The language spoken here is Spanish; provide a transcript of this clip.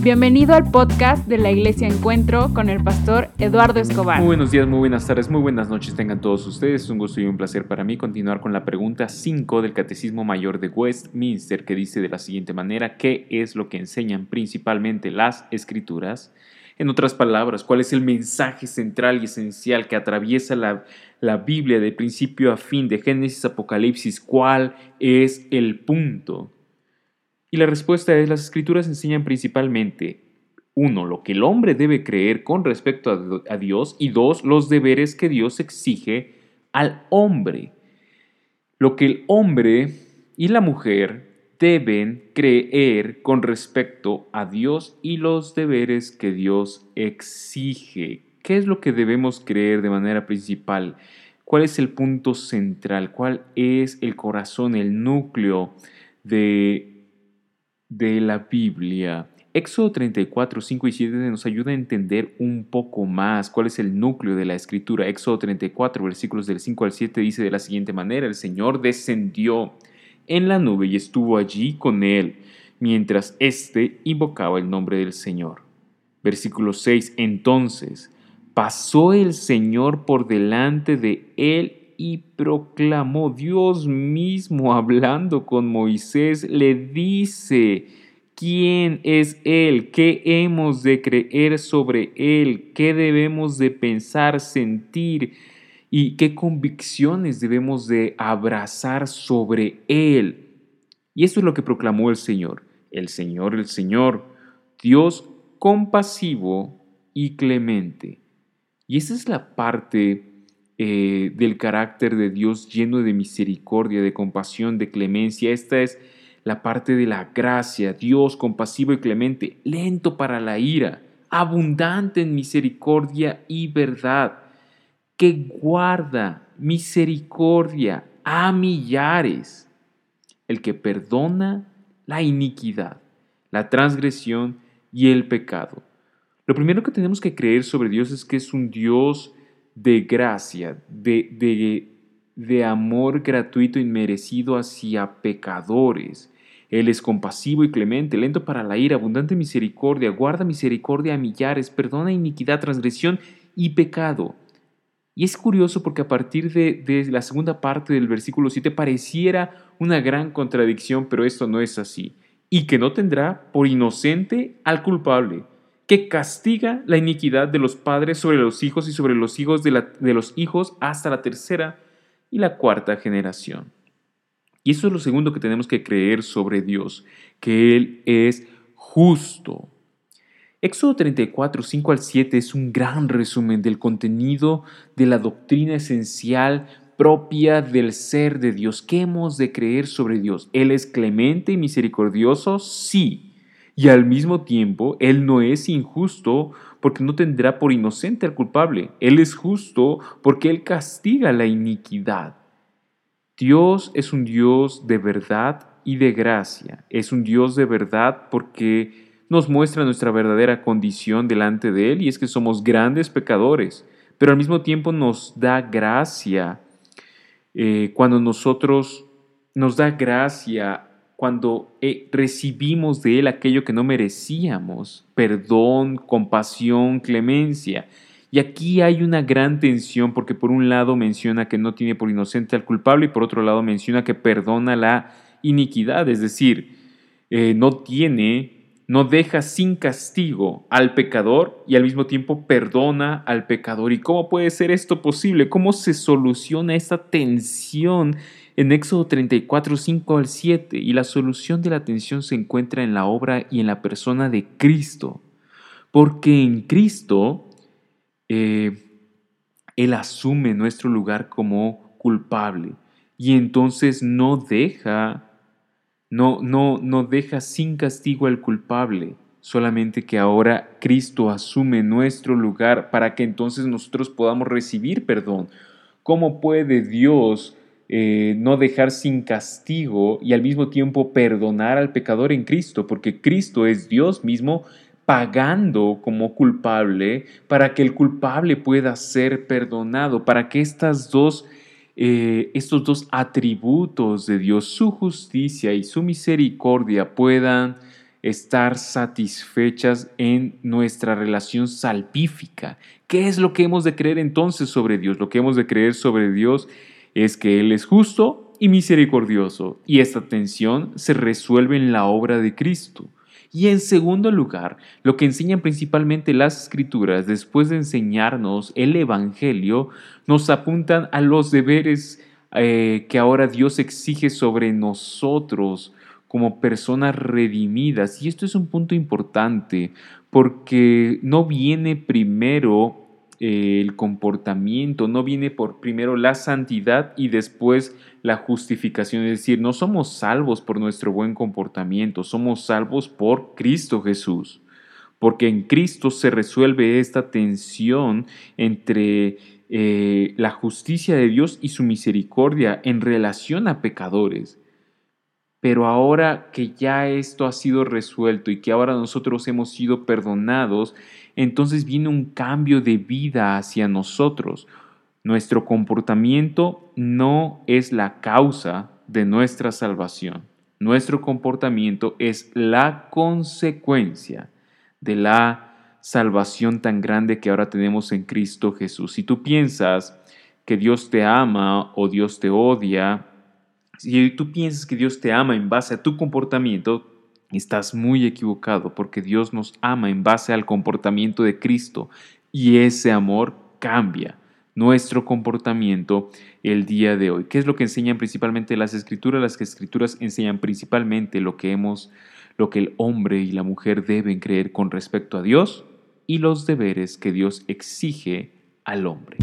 Bienvenido al podcast de la Iglesia Encuentro con el pastor Eduardo Escobar. Muy buenos días, muy buenas tardes, muy buenas noches tengan todos ustedes. Es un gusto y un placer para mí continuar con la pregunta 5 del Catecismo Mayor de Westminster que dice de la siguiente manera, ¿qué es lo que enseñan principalmente las escrituras? En otras palabras, ¿cuál es el mensaje central y esencial que atraviesa la, la Biblia de principio a fin, de Génesis a Apocalipsis? ¿Cuál es el punto? Y la respuesta es, las escrituras enseñan principalmente, uno, lo que el hombre debe creer con respecto a, Dios y dos, los deberes que Dios exige al hombre. Lo que el hombre y la mujer deben creer con respecto a Dios y los deberes que Dios exige. ¿Qué es lo que debemos creer de manera principal? ¿Cuál es el punto central? ¿Cuál es el corazón, el núcleo de de la Biblia. Éxodo 34, 5 y 7 nos ayuda a entender un poco más cuál es el núcleo de la escritura. Éxodo 34, versículos del 5 al 7 dice de la siguiente manera, el Señor descendió en la nube y estuvo allí con él, mientras éste invocaba el nombre del Señor. Versículo 6, entonces pasó el Señor por delante de él y proclamó, Dios mismo hablando con Moisés, le dice, ¿quién es Él? ¿Qué hemos de creer sobre Él? ¿Qué debemos de pensar, sentir? ¿Y qué convicciones debemos de abrazar sobre Él? Y eso es lo que proclamó el Señor. El Señor, el Señor, Dios compasivo y clemente. Y esa es la parte eh, del carácter de Dios lleno de misericordia, de compasión, de clemencia. Esta es la parte de la gracia, Dios compasivo y clemente, lento para la ira, abundante en misericordia y verdad, que guarda misericordia a millares, el que perdona la iniquidad, la transgresión y el pecado. Lo primero que tenemos que creer sobre Dios es que es un Dios de gracia, de, de, de amor gratuito y merecido hacia pecadores. Él es compasivo y clemente, lento para la ira, abundante misericordia, guarda misericordia a millares, perdona iniquidad, transgresión y pecado. Y es curioso porque a partir de, de, la segunda parte del versículo 7 pareciera una gran contradicción, pero esto no es así. Y que no tendrá por inocente al culpable que castiga la iniquidad de los padres sobre los hijos y sobre los hijos de, los hijos hasta la tercera y la cuarta generación. Y eso es lo segundo que tenemos que creer sobre Dios, que Él es justo. Éxodo 34, 5 al 7 es un gran resumen del contenido de la doctrina esencial propia del ser de Dios. ¿Qué hemos de creer sobre Dios? ¿Él es clemente y misericordioso? Sí y al mismo tiempo Él no es injusto porque no tendrá por inocente al culpable. Él es justo porque Él castiga la iniquidad. Dios es un Dios de verdad y de gracia. Es un Dios de verdad porque nos muestra nuestra verdadera condición delante de Él y es que somos grandes pecadores, pero al mismo tiempo nos da gracia eh, cuando nosotros nos da gracia cuando eh, recibimos de Él aquello que no merecíamos, perdón, compasión, clemencia. Y aquí hay una gran tensión porque por un lado menciona que no tiene por inocente al culpable y por otro lado menciona que perdona la iniquidad, es decir, eh, no tiene, no deja sin castigo al pecador y al mismo tiempo perdona al pecador. ¿Y cómo puede ser esto posible? ¿Cómo se soluciona esta tensión en Éxodo 34, 5 al 7, y la solución de la tensión se encuentra en la obra y en la persona de Cristo, porque en Cristo eh, Él asume nuestro lugar como culpable y entonces no deja, no, no, no deja sin castigo al culpable, solamente que ahora Cristo asume nuestro lugar para que entonces nosotros podamos recibir perdón. ¿Cómo puede Dios eh, no dejar sin castigo y al mismo tiempo perdonar al pecador en Cristo, porque Cristo es Dios mismo pagando como culpable para que el culpable pueda ser perdonado, para que estas dos, eh, estos dos atributos de Dios, su justicia y su misericordia, puedan estar satisfechas en nuestra relación salpífica. ¿Qué es lo que hemos de creer entonces sobre Dios? Lo que hemos de creer sobre Dios es que Él es justo y misericordioso, y esta tensión se resuelve en la obra de Cristo. Y en segundo lugar, lo que enseñan principalmente las escrituras, después de enseñarnos el Evangelio, nos apuntan a los deberes eh, que ahora Dios exige sobre nosotros como personas redimidas. Y esto es un punto importante porque no viene primero el comportamiento, no viene por primero la santidad y después la justificación. Es decir, no somos salvos por nuestro buen comportamiento, somos salvos por Cristo Jesús. Porque en Cristo se resuelve esta tensión entre eh, la justicia de Dios y su misericordia en relación a pecadores. Pero ahora que ya esto ha sido resuelto y que ahora nosotros hemos sido perdonados, entonces viene un cambio de vida hacia nosotros. Nuestro comportamiento no es la causa de nuestra salvación. Nuestro comportamiento es la consecuencia de la salvación tan grande que ahora tenemos en Cristo Jesús. Si tú piensas que Dios te ama o Dios te odia, si tú piensas que Dios te ama en base a tu comportamiento, estás muy equivocado porque Dios nos ama en base al comportamiento de Cristo y ese amor cambia nuestro comportamiento el día de hoy. ¿Qué es lo que enseñan principalmente las escrituras? Las escrituras enseñan principalmente lo que hemos lo que el hombre y la mujer deben creer con respecto a Dios y los deberes que Dios exige al hombre.